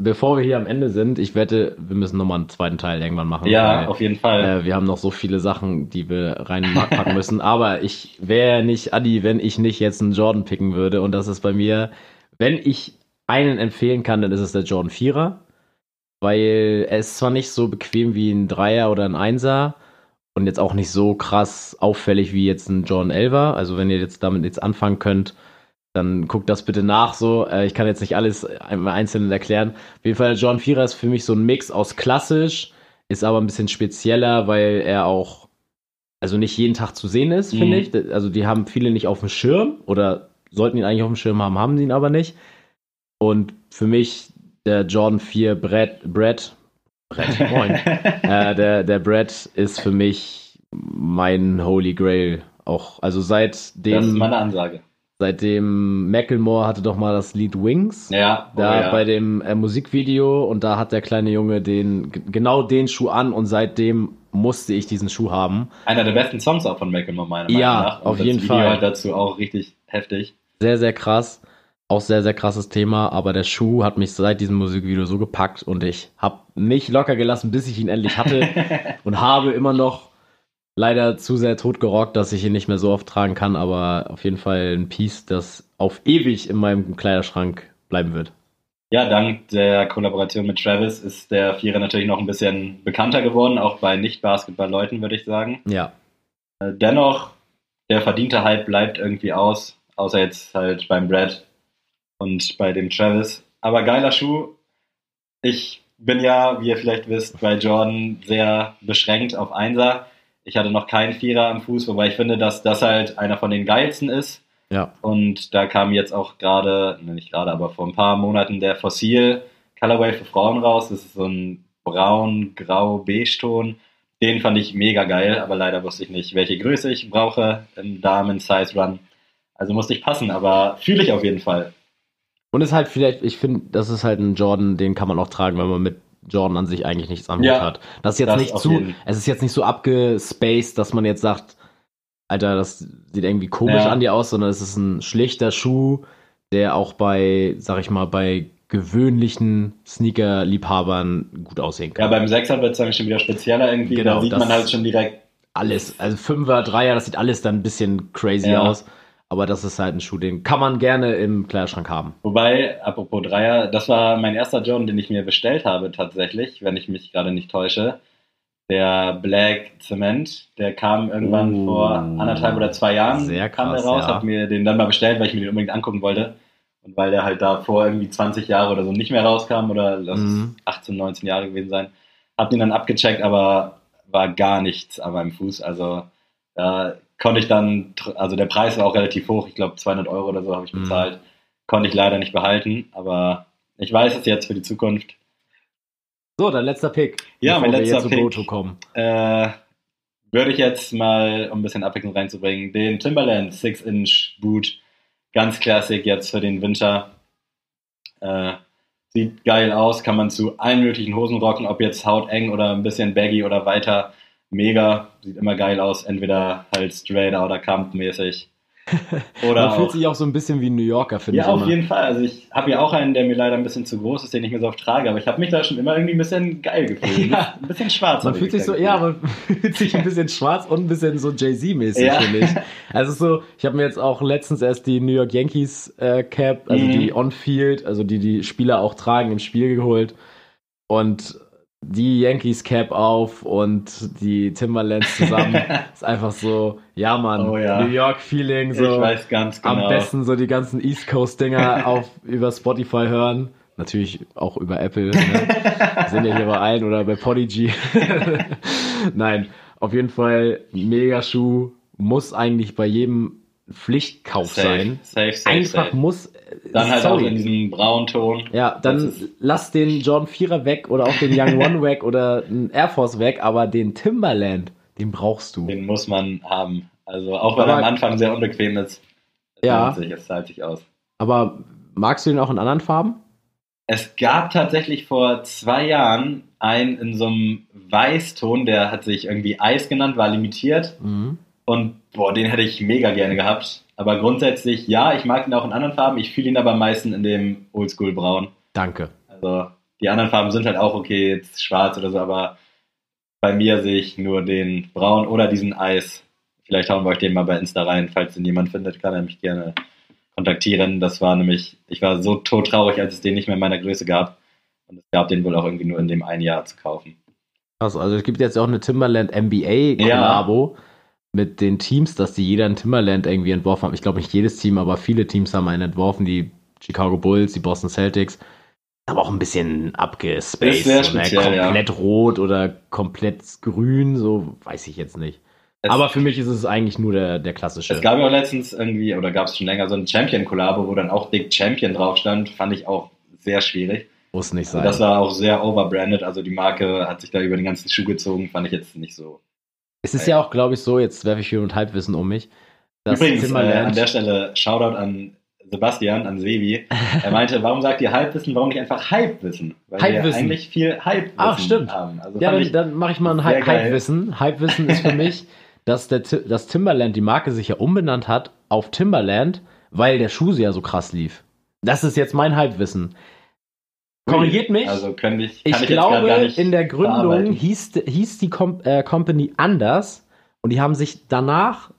Bevor wir hier am Ende sind, ich wette, wir müssen nochmal einen zweiten Teil irgendwann machen. Ja, weil, auf jeden Fall. äh, wir haben noch so viele Sachen, die wir reinpacken müssen. Aber ich wäre nicht Adi, wenn ich nicht jetzt einen Jordan picken würde. Und das ist bei mir, wenn ich einen empfehlen kann, dann ist es der Jordan 4er. Weil er ist zwar nicht so bequem wie ein Dreier oder ein Einser und jetzt auch nicht so krass auffällig wie jetzt ein Jordan 11er. Also wenn ihr jetzt damit jetzt anfangen könnt, dann guckt das bitte nach so. Äh, ich kann jetzt nicht alles im Einzelnen erklären. Auf jeden Fall, der John Vierer ist für mich so ein Mix aus klassisch, ist aber ein bisschen spezieller, weil er auch, also nicht jeden Tag zu sehen ist, finde Mhm. ich. Also die haben viele nicht auf dem Schirm oder sollten ihn eigentlich auf dem Schirm haben, haben sie ihn aber nicht. Und für mich der Jordan 4 Brett, Brett, Brett, moin. äh, der, der Brett ist für mich mein Holy Grail. Auch, also seit das ist meine Ansage. Seitdem Macklemore hatte doch mal das Lied Wings. Ja, Da oh ja. bei dem äh, Musikvideo und da hat der kleine Junge den genau den Schuh an und seitdem musste ich diesen Schuh haben. einer der besten Songs auch von Macklemore, meiner Meinung Ja, nach. Und auf jeden Video Fall. halt dazu auch richtig heftig. Sehr, sehr krass. Auch sehr, sehr krasses Thema, aber der Schuh hat mich seit diesem Musikvideo so gepackt und ich habe nicht locker gelassen, bis ich ihn endlich hatte und habe immer noch leider zu sehr tot gerockt, dass ich ihn nicht mehr so oft tragen kann, aber auf jeden Fall ein Piece, das auf ewig in meinem Kleiderschrank bleiben wird. Ja, dank der Kollaboration mit Travis ist der Vierer natürlich noch ein bisschen bekannter geworden, auch bei Nicht-Basketball-Leuten, würde ich sagen. Ja, Äh, Dennoch, der verdiente Hype bleibt irgendwie aus, außer jetzt halt beim Brad und bei dem Travis. Aber geiler Schuh. Ich bin ja, wie ihr vielleicht wisst, bei Jordan sehr beschränkt auf Einser. Ich hatte noch keinen Vierer am Fuß, wobei ich finde, dass das halt einer von den geilsten ist. ja, Und da kam jetzt auch gerade, ne, nicht gerade, aber vor ein paar Monaten der Fossil Colorway für Frauen raus. Das ist so ein braun-grau-beige-Ton. Den fand ich mega geil, aber leider wusste ich nicht, welche Größe ich brauche im Damen-Size-Run. Also musste ich passen, aber fühle ich auf jeden Fall. Und ist halt vielleicht, ich finde, das ist halt ein Jordan, den kann man auch tragen, wenn man mit Jordan an sich eigentlich nichts am Ja, hat. Das ist jetzt das nicht zu, jeden. es ist jetzt nicht so abgespaced, dass man jetzt sagt, Alter, das sieht irgendwie komisch Ja. an dir aus, sondern es ist ein schlichter Schuh, der auch bei, sag ich mal, bei gewöhnlichen Sneaker-Liebhabern gut aussehen Ja, kann. beim Sechser wird es dann schon wieder spezieller irgendwie. Genau, da sieht man halt schon direkt. alles, also Fünfer, Dreier, das sieht alles dann ein bisschen crazy Ja. aus. Aber das ist halt ein Schuh, den kann man gerne im Kleiderschrank haben. Wobei, apropos Dreier, das war mein erster Jordan, den ich mir bestellt habe tatsächlich, wenn ich mich gerade nicht täusche. Der Black Cement, der kam irgendwann Oh. vor anderthalb oder zwei Jahren Sehr kam der krass, raus, ja. hab mir den dann mal bestellt, weil ich mir den unbedingt angucken wollte. Und weil der halt da vor irgendwie 20 Jahre oder so nicht mehr rauskam oder lass Mhm. 18, 19 Jahre gewesen sein. Hab den dann abgecheckt, aber war gar nichts an meinem Fuß. Also da konnte ich dann, also der Preis war auch relativ hoch, ich glaube 200 Euro oder so habe ich Mhm. bezahlt. Konnte ich leider nicht behalten, aber ich weiß es jetzt für die Zukunft. So, dein letzter Pick. Ja, mein letzter Pick. Äh, würde ich jetzt mal, um ein bisschen Abwechslung reinzubringen, den Timberland 6-Inch Boot, ganz klassisch jetzt für den Winter. Äh, sieht geil aus, kann man zu allen möglichen Hosen rocken, ob jetzt hauteng oder ein bisschen baggy oder weiter. Mega, sieht immer geil aus, entweder halt straight oder camp-mäßig. Oder Man fühlt auch, sich auch so ein bisschen wie ein New Yorker, finde ja, ich. auf immer. jeden Fall. Also ich habe ja auch einen, der mir leider ein bisschen zu groß ist, den ich mir so oft trage, aber ich habe mich da schon immer irgendwie ein bisschen geil gefühlt. Ja. Ein bisschen schwarz. Man fühlt ich sich so, da ja, gefühlt. man fühlt sich ein bisschen schwarz und ein bisschen so Jay-Z-mäßig, Ja. finde ich. Also so, ich habe mir jetzt auch letztens erst die New York Yankees äh, Cap, also Mhm. die On-Field, also die die Spieler auch tragen, im Spiel geholt. Und die Yankees Cap auf und die Timberlands zusammen. ist einfach so, ja Mann, Oh ja. New York Feeling, so. Ich weiß ganz genau. Am besten so die ganzen East Coast Dinger auf über Spotify hören. Natürlich auch über Apple. Ne? Sind ja hier bei allen oder bei Podigy. Nein, auf jeden Fall mega Schuh. Muss eigentlich bei jedem Pflichtkauf safe, sein. safe, safe, Einfach muss. Dann halt sorry. auch in diesem Braunton. Ja, dann lass den Jordan 4er weg oder auch den Young One weg oder einen Air Force weg, aber den Timberland, den brauchst du. Den muss man haben. Also auch wenn er am Anfang sehr unbequem ist. Ja. sich, es zahlt sich aus. Aber magst du den auch in anderen Farben? Es gab tatsächlich vor zwei Jahren einen in so einem Weißton, der hat sich irgendwie Eis genannt, war limitiert. Mhm. Und boah, den hätte ich mega gerne gehabt. Aber grundsätzlich, ja, ich mag ihn auch in anderen Farben. Ich fühle ihn aber am meisten in dem Oldschool-Braun. Danke. Also die anderen Farben sind halt auch okay, jetzt schwarz oder so, aber bei mir sehe ich nur den Braun oder diesen Eis. Vielleicht hauen wir euch den mal bei Insta rein. Falls den jemand findet, kann er mich gerne kontaktieren. Das war nämlich, ich war so todtraurig, als es den nicht mehr in meiner Größe gab. Und es gab den wohl auch irgendwie nur in dem einen Jahr zu kaufen. Krass, also es gibt jetzt auch eine Timberland NBA Kollabo mit den Teams, dass die jeder ein Timberland irgendwie entworfen haben. Ich glaube nicht jedes Team, aber viele Teams haben einen entworfen, die Chicago Bulls, die Boston Celtics. Aber auch ein bisschen abgespaced. So, ne? speziell, ja. komplett rot oder komplett grün, so weiß ich jetzt nicht. Es, aber für mich ist es eigentlich nur der, der klassische. es gab ja auch letztens irgendwie, oder gab es schon länger, so ein Champion-Kollabo, wo dann auch Dick Champion drauf stand. Fand ich auch sehr schwierig. Muss nicht Also sein. das war auch sehr overbranded. Also die Marke hat sich da über den ganzen Schuh gezogen. Fand ich jetzt nicht so es ist ja auch, glaube ich, so, jetzt werfe ich hier mit Halbwissen um mich. Übrigens, äh, an der Stelle Shoutout an Sebastian, an Sevi. Er meinte, warum sagt ihr Halbwissen, warum nicht einfach Halbwissen? Weil wir Halbwissen. eigentlich viel Halbwissen Ach, stimmt. haben. Also Ja, dann, dann mache ich mal ein geil. Hypewissen. Hypewissen ist für mich, dass, der, dass Timberland die Marke sich ja umbenannt hat auf Timberland, weil der Schuh ja so krass lief. Das ist jetzt mein Halbwissen. Korrigiert mich. Also könnte ich, ich ich, glaube, in der Gründung hieß, hieß die Com äh, Company anders und die haben sich danach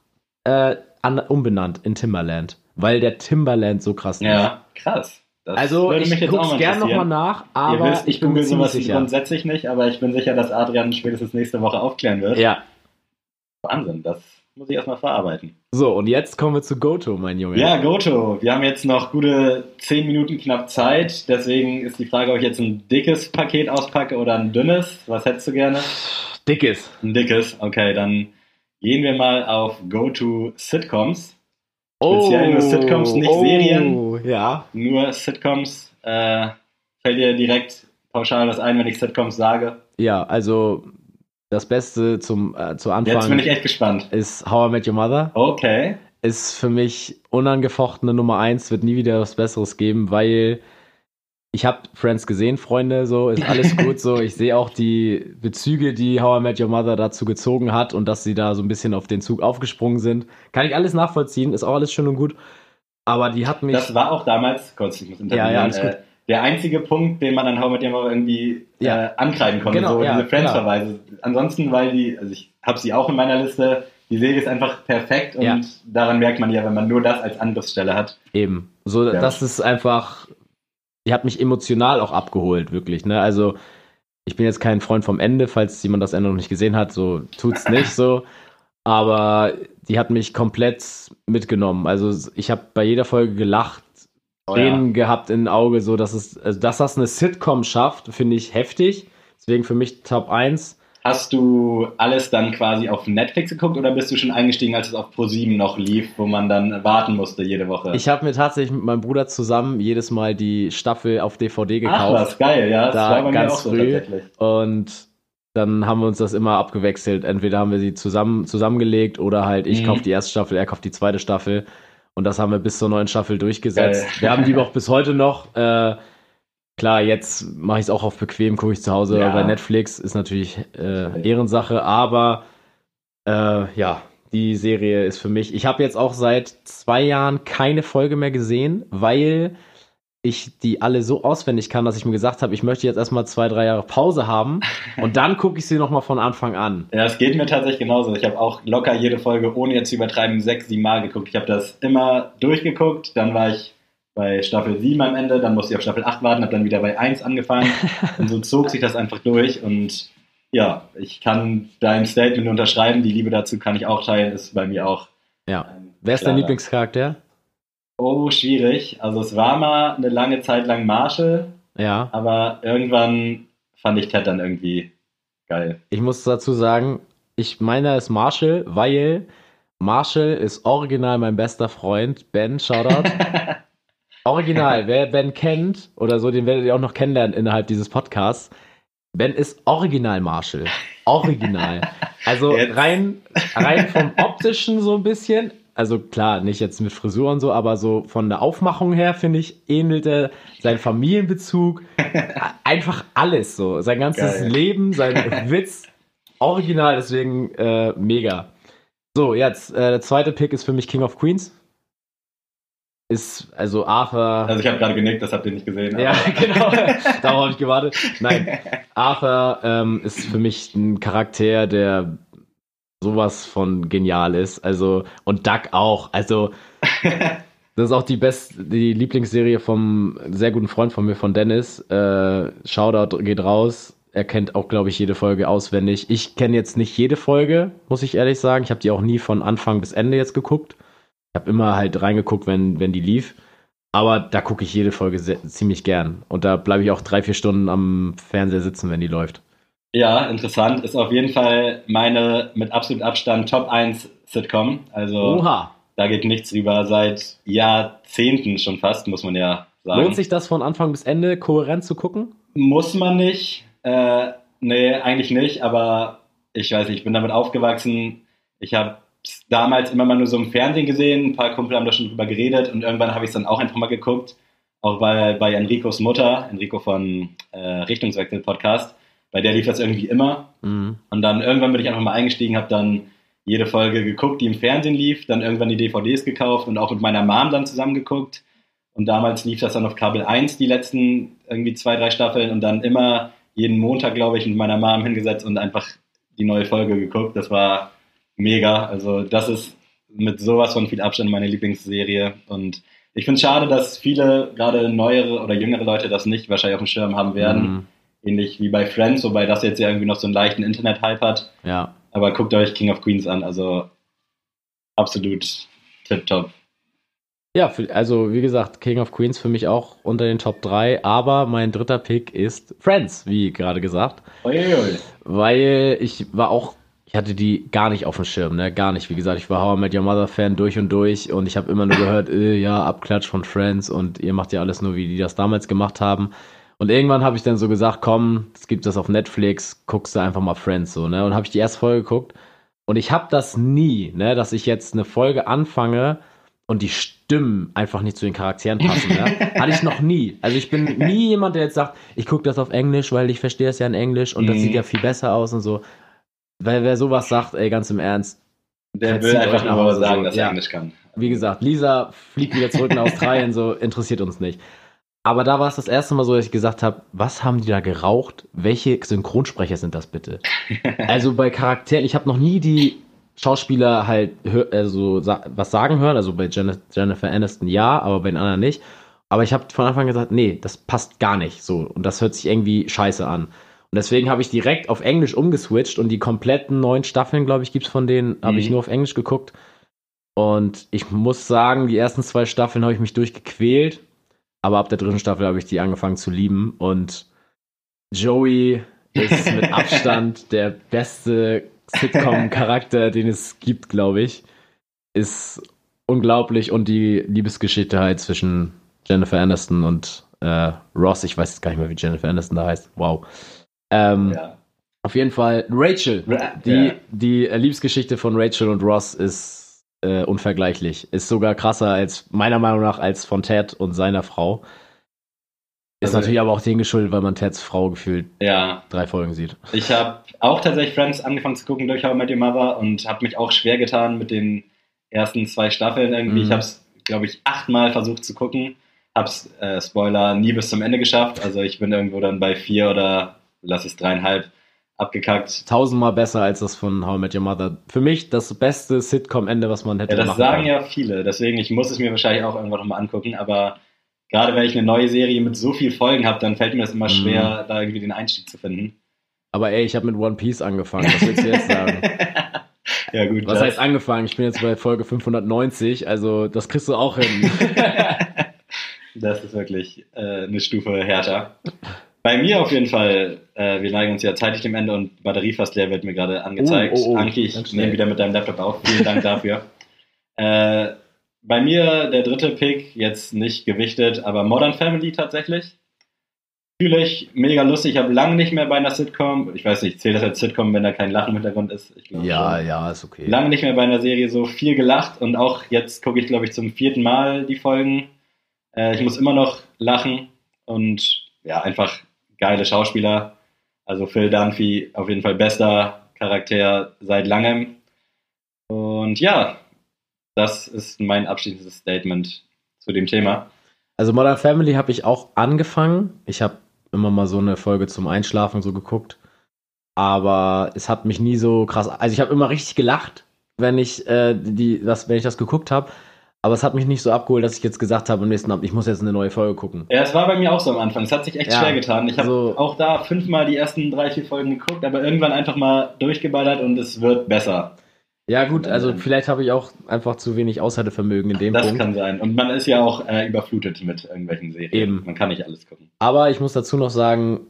äh, an, umbenannt in Timberland, weil der Timberland so krass lief. Ja, krass. Das Also würde ich guck's gerne nochmal nach, aber wisst, ich bin mir sowas sicher. grundsätzlich nicht, aber ich bin sicher, dass Adrian spätestens nächste Woche aufklären wird. Ja. Wahnsinn, das muss ich erstmal verarbeiten. So, und jetzt kommen wir zu Goto, mein Junge. Ja, Goto, wir haben jetzt noch gute 10 Minuten knapp Zeit, deswegen ist die Frage, ob ich jetzt ein dickes Paket auspacke oder ein dünnes. Was hättest du gerne? Dickes. Ein dickes, okay, dann gehen wir mal auf Go-To Sitcoms. Speziell nur Sitcoms, nicht Serien. Oh, Ja. Nur Sitcoms. Äh, fällt dir direkt pauschal was ein, wenn ich Sitcoms sage? Ja, also das Beste zum äh, zu Jetzt bin Anfang ich echt gespannt. ist How I Met Your Mother. Okay. Ist für mich unangefochtene Nummer eins, wird nie wieder was Besseres geben, weil ich habe Friends gesehen, Freunde, so ist alles gut so. Ich sehe auch die Bezüge, die How I Met Your Mother dazu gezogen hat und dass sie da so ein bisschen auf den Zug aufgesprungen sind. Kann ich alles nachvollziehen, ist auch alles schön und gut. Aber die hat mich. Das war auch damals, kurz, ich muss Ja, ja, alles intervenieren, äh, der einzige Punkt, den man an How Met Your Mother irgendwie Ja. äh, ankreiden konnte, Genau, so ja, diese Friends-Verweise. Ansonsten, weil die, also ich habe sie auch in meiner Liste, die Serie ist einfach perfekt und Ja. daran merkt man ja, wenn man nur das als Angriffsstelle hat. Eben. So, das ist einfach, die hat mich emotional auch abgeholt, wirklich. Ne? Also, ich bin jetzt kein Freund vom Ende, falls jemand das Ende noch nicht gesehen hat, so tut's nicht so. Aber die hat mich komplett mitgenommen. Also, ich habe bei jeder Folge gelacht, Oh Tränen gehabt in Auge, so dass es, also, dass das eine Sitcom schafft, finde ich heftig. Deswegen für mich Top 1. Hast du alles dann quasi auf Netflix geguckt oder bist du schon eingestiegen, als es auf Pro7 noch lief, wo man dann warten musste jede Woche? Ich habe mir tatsächlich mit meinem Bruder zusammen jedes Mal die Staffel auf DVD gekauft. Ach was, geil, ja. Das Da war bei mir ganz auch so früh. tatsächlich. Und dann haben wir uns das immer abgewechselt. Entweder haben wir sie zusammen, zusammengelegt oder halt ich Mhm. kaufe die erste Staffel, er kauft die zweite Staffel. Und das haben wir bis zur neuen Staffel durchgesetzt. Geil. Wir haben die auch bis heute noch. Äh, klar, jetzt mache ich es auch auf bequem, gucke ich zu Hause Ja. bei Netflix. Ist natürlich äh, Ehrensache, aber äh, ja, die Serie ist für mich. Ich habe jetzt auch seit zwei Jahren keine Folge mehr gesehen, weil ich die alle so auswendig kann, dass ich mir gesagt habe, ich möchte jetzt erstmal zwei, drei Jahre Pause haben und dann gucke ich sie nochmal von Anfang an. Ja, es geht mir tatsächlich genauso. Ich habe auch locker jede Folge, ohne jetzt zu übertreiben, sechs, sieben Mal geguckt. Ich habe das immer durchgeguckt, dann war ich bei Staffel 7 am Ende, dann musste ich auf Staffel 8 warten, habe dann wieder bei 1 angefangen und so zog sich das einfach durch und ja, ich kann dein Statement unterschreiben, die Liebe dazu kann ich auch teilen, ist bei mir auch. Ja. Wer ist dein Lieblingscharakter? Oh, schwierig. Also es war mal eine lange Zeit lang Marshall, Ja. aber irgendwann fand ich Ted dann irgendwie geil. Ich muss dazu sagen, ich meiner ist Marshall, weil Marshall ist original mein bester Freund. Ben, Shoutout. Original, wer Ben kennt oder so, den werdet ihr auch noch kennenlernen innerhalb dieses Podcasts. Ben ist original Marshall. Original. Also Jetzt. rein, rein vom optischen so ein bisschen. Also klar, nicht jetzt mit Frisur und so, aber so von der Aufmachung her, finde ich, ähnelt er sein Familienbezug. Einfach alles so. Sein ganzes Geil. Leben, sein Witz. Original, deswegen äh, mega. So, jetzt, äh, der zweite Pick ist für mich King of Queens. Ist, also Arthur. Also ich habe gerade genickt, das habt ihr nicht gesehen. Ja, genau. Darauf habe ich gewartet. Nein, Arthur ähm, ist für mich ein Charakter, der sowas von genial ist. Also, und Duck auch. Also, das ist auch die best, die Lieblingsserie vom sehr guten Freund von mir, von Dennis. Äh, Shoutout geht raus. Er kennt auch, glaube ich, jede Folge auswendig. Ich kenne jetzt nicht jede Folge, muss ich ehrlich sagen. Ich habe die auch nie von Anfang bis Ende jetzt geguckt. Ich habe immer halt reingeguckt, wenn, wenn die lief. Aber da gucke ich jede Folge sehr, ziemlich gern. Und da bleibe ich auch drei, vier Stunden am Fernseher sitzen, wenn die läuft. Ja, interessant. Ist auf jeden Fall meine mit absolut Abstand Top 1 Sitcom. Also Oha! da geht nichts drüber. Seit Jahrzehnten schon fast, muss man ja sagen. Lohnt sich das von Anfang bis Ende kohärent zu gucken? Muss man nicht. Äh, nee, eigentlich nicht. Aber ich weiß nicht, ich bin damit aufgewachsen. Ich habe damals immer mal nur so im Fernsehen gesehen. Ein paar Kumpel haben da schon drüber geredet. Und irgendwann habe ich es dann auch einfach mal geguckt. Auch bei, bei Enricos Mutter, Enrico von äh, Richtungswechsel Podcast. Bei der lief das irgendwie immer. Mhm. Und dann irgendwann bin ich einfach mal eingestiegen, habe dann jede Folge geguckt, die im Fernsehen lief, dann irgendwann die DVDs gekauft und auch mit meiner Mom dann zusammen geguckt. Und damals lief das dann auf Kabel 1, die letzten irgendwie zwei, drei Staffeln und dann immer jeden Montag, glaube ich, mit meiner Mom hingesetzt und einfach die neue Folge geguckt. Das war mega. Also das ist mit sowas von viel Abstand meine Lieblingsserie. Und ich finde es schade, dass viele, gerade neuere oder jüngere Leute, das nicht wahrscheinlich auf dem Schirm haben werden. Mhm. Ähnlich wie bei Friends, wobei das jetzt ja irgendwie noch so einen leichten Internet-Hype hat. Ja. Aber guckt euch King of Queens an, also absolut tipptopp. Ja, für, also wie gesagt, King of Queens für mich auch unter den Top 3, aber mein dritter Pick ist Friends, wie gerade gesagt. Uiuiui. Weil ich war auch, ich hatte die gar nicht auf dem Schirm, ne? Gar nicht. Wie gesagt, ich war How I Met Your Mother Fan durch und durch und ich habe immer nur gehört, äh, ja, Abklatsch von Friends und ihr macht ja alles nur, wie die das damals gemacht haben. Und irgendwann habe ich dann so gesagt, komm, es gibt das auf Netflix, guckst du einfach mal Friends so, ne? Und habe ich die erste Folge geguckt und ich habe das nie, ne, dass ich jetzt eine Folge anfange und die Stimmen einfach nicht zu den Charakteren passen. Ne? Hatte ich noch nie. Also ich bin nie jemand, der jetzt sagt, ich gucke das auf Englisch, weil ich verstehe es ja in Englisch und das Mhm. sieht ja viel besser aus und so. Weil wer sowas sagt, ey, ganz im Ernst, Der will einfach nach nur Hause sagen, so. dass er Ja. Englisch kann. wie gesagt, Lisa fliegt wieder zurück nach Australien, so interessiert uns nicht. Aber da war es das erste Mal so, dass ich gesagt habe, was haben die da geraucht? Welche Synchronsprecher sind das bitte? Also bei Charakteren, ich habe noch nie die Schauspieler halt also was sagen hören, also bei Jenni- Jennifer Aniston ja, aber bei den anderen nicht. Aber ich habe von Anfang an gesagt, nee, das passt gar nicht so und das hört sich irgendwie scheiße an. Und deswegen habe ich direkt auf Englisch umgeswitcht und die kompletten neun Staffeln, glaube ich, gibt's von denen, habe ich Mhm. nur auf Englisch geguckt. Und ich muss sagen, die ersten zwei Staffeln habe ich mich durchgequält, aber ab der dritten Staffel habe ich die angefangen zu lieben und Joey ist mit Abstand der beste Sitcom-Charakter, den es gibt, glaube ich. Ist unglaublich und die Liebesgeschichte halt zwischen Jennifer Aniston und äh, Ross, ich weiß jetzt gar nicht mehr, wie Jennifer Aniston da heißt. Wow. Ähm, Ja. Auf jeden Fall Rachel. Ra- Die, ja. die äh, Liebesgeschichte von Rachel und Ross ist äh, unvergleichlich. Ist sogar krasser als, meiner Meinung nach, als von Ted und seiner Frau. Ist Also- natürlich aber auch den geschuldet, weil man Teds Frau gefühlt Ja, drei Folgen sieht. ich habe auch tatsächlich Friends angefangen zu gucken durch How I Met Your Mother und habe mich auch schwer getan mit den ersten zwei Staffeln irgendwie. Mhm. Ich habe es, glaube ich, achtmal versucht zu gucken. Hab's, äh, Spoiler, nie bis zum Ende geschafft. Also ich bin irgendwo dann bei vier oder lass es dreieinhalb abgekackt. Tausendmal besser als das von How I Met Your Mother. Für mich das beste Sitcom-Ende, was man hätte Ja, das sagen können. ja viele. Deswegen, ich muss es mir wahrscheinlich auch irgendwann nochmal angucken. Aber gerade wenn ich eine neue Serie mit so viel Folgen habe, dann fällt mir das immer Mhm. schwer, da irgendwie den Einstieg zu finden. Aber ey, ich habe mit One Piece angefangen. Was willst du jetzt sagen? ja, gut. Was das- heißt angefangen? Ich bin jetzt bei Folge 590, also das kriegst du auch hin. Das ist wirklich äh, eine Stufe härter. Bei mir auf jeden Fall, äh, wir neigen uns ja zeitlich dem Ende und Batterie fast leer wird mir gerade angezeigt. Oh, oh, oh, Anki, ich schnell. nehme wieder mit deinem Laptop auf. Vielen Dank dafür. Äh, bei mir der dritte Pick, jetzt nicht gewichtet, aber Modern Family tatsächlich. Fühle ich mega lustig. Ich habe lange nicht mehr bei einer Sitcom, ich weiß nicht, zählt das als Sitcom, wenn da kein Lachen im Hintergrund ist? Ich glaube ja, schon. ja, ist okay. lange nicht mehr bei einer Serie so viel gelacht und auch jetzt gucke ich, glaube ich, zum vierten Mal die Folgen. Äh, ich muss immer noch lachen und ja, einfach geile Schauspieler. Also Phil Dunphy, auf jeden Fall bester Charakter seit langem. Und ja, das ist mein abschließendes Statement zu dem Thema. Also Modern Family habe ich auch angefangen. Ich habe immer mal so eine Folge zum Einschlafen so geguckt. Aber es hat mich nie so krass. Also ich habe immer richtig gelacht, wenn ich, äh, die, das, wenn ich das geguckt habe. Aber es hat mich nicht so abgeholt, dass ich jetzt gesagt habe am nächsten Abend, ich muss jetzt eine neue Folge gucken. Ja, es war bei mir auch so am Anfang. Es hat sich echt Ja, schwer getan. Ich habe so- auch da fünfmal die ersten drei, vier Folgen geguckt, aber irgendwann einfach mal durchgeballert und es wird besser. Ja gut, also vielleicht habe ich auch einfach zu wenig Aushaltevermögen in dem Das Punkt. kann sein. Und man ist ja auch äh, überflutet mit irgendwelchen Serien. Eben. Man kann nicht alles gucken. Aber ich muss dazu noch sagen,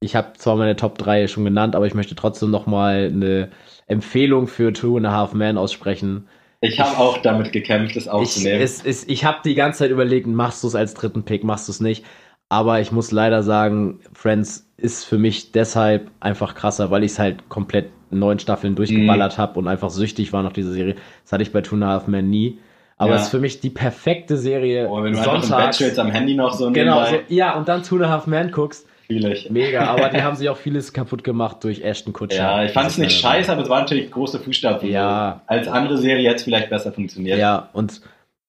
ich habe zwar meine Top 3 schon genannt, aber ich möchte trotzdem noch mal eine Empfehlung für Two and a Half Men aussprechen. Ich habe auch damit gekämpft, das Ich, aufzunehmen. es, es, ich habe die ganze Zeit überlegt, machst du es als dritten Pick, machst du es nicht. Aber ich muss leider sagen, Friends ist für mich deshalb einfach krasser, weil ich es halt komplett neun Staffeln durchgeballert Mhm. habe und einfach süchtig war nach dieser Serie. Das hatte ich bei Two and a Half Men nie. Aber Ja. es ist für mich die perfekte Serie. oh, wenn du einfach im Bett sonntags. am Handy noch so Genau, so, ja, und dann Two and a Half Men guckst. Ich. Mega, aber die haben sich auch vieles kaputt gemacht durch Ashton Kutcher. Ja, ich fand es nicht scheiße, aber es waren natürlich große Fußstapfen. Ja. Als andere Serie hätte es vielleicht besser funktioniert. Ja, und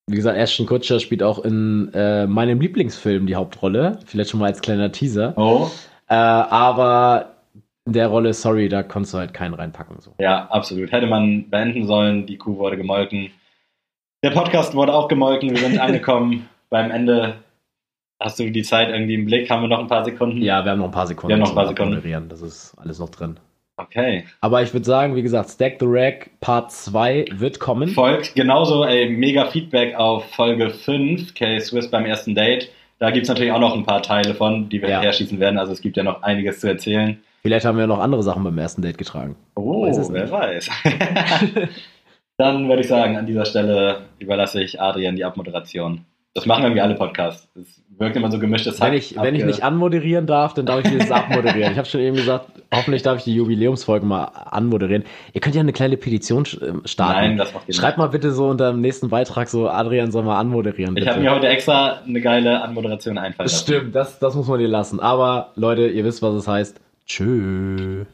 wie gesagt, Ashton Kutcher spielt auch in äh, meinem Lieblingsfilm die Hauptrolle. Vielleicht schon mal als kleiner Teaser. Oh, Äh, aber in der Rolle, sorry, da konntest du halt keinen reinpacken. So. ja, absolut. Hätte man beenden sollen, die Kuh wurde gemolken. Der Podcast wurde auch gemolken, wir sind angekommen beim Ende. Hast du die Zeit irgendwie im Blick? Haben wir noch ein paar Sekunden? Ja, wir haben noch ein paar Sekunden Wir haben noch ein paar Sekunden. Moderieren. Das ist alles noch drin. Okay. Aber ich würde sagen, wie gesagt, Stack the Rack Part 2 wird kommen. Folgt genauso, ey, mega Feedback auf Folge 5, K-Swiss beim ersten Date. Da gibt es natürlich auch noch ein paar Teile von, die wir Ja. herschießen werden. Also es gibt ja noch einiges zu erzählen. Vielleicht haben wir noch andere Sachen beim ersten Date getragen. Oh, Weiß wer weiß. Dann würde ich sagen, an dieser Stelle überlasse ich Adrian die Abmoderation. Das machen irgendwie alle Podcasts. Es wirkt immer so gemischtes Wenn ich, wenn ich nicht anmoderieren darf, dann darf ich dieses abmoderieren. Ich habe schon eben gesagt, hoffentlich darf ich die Jubiläumsfolgen mal anmoderieren. Ihr könnt ja eine kleine Petition äh, starten. Nein, das macht ihr Schreibt mal bitte so unter dem nächsten Beitrag so, Adrian soll mal anmoderieren. Ich Bitte. habe mir heute extra eine geile Anmoderation einfallen lassen. stimmt, das, das muss man dir lassen. Aber Leute, ihr wisst, was es heißt. Tschö.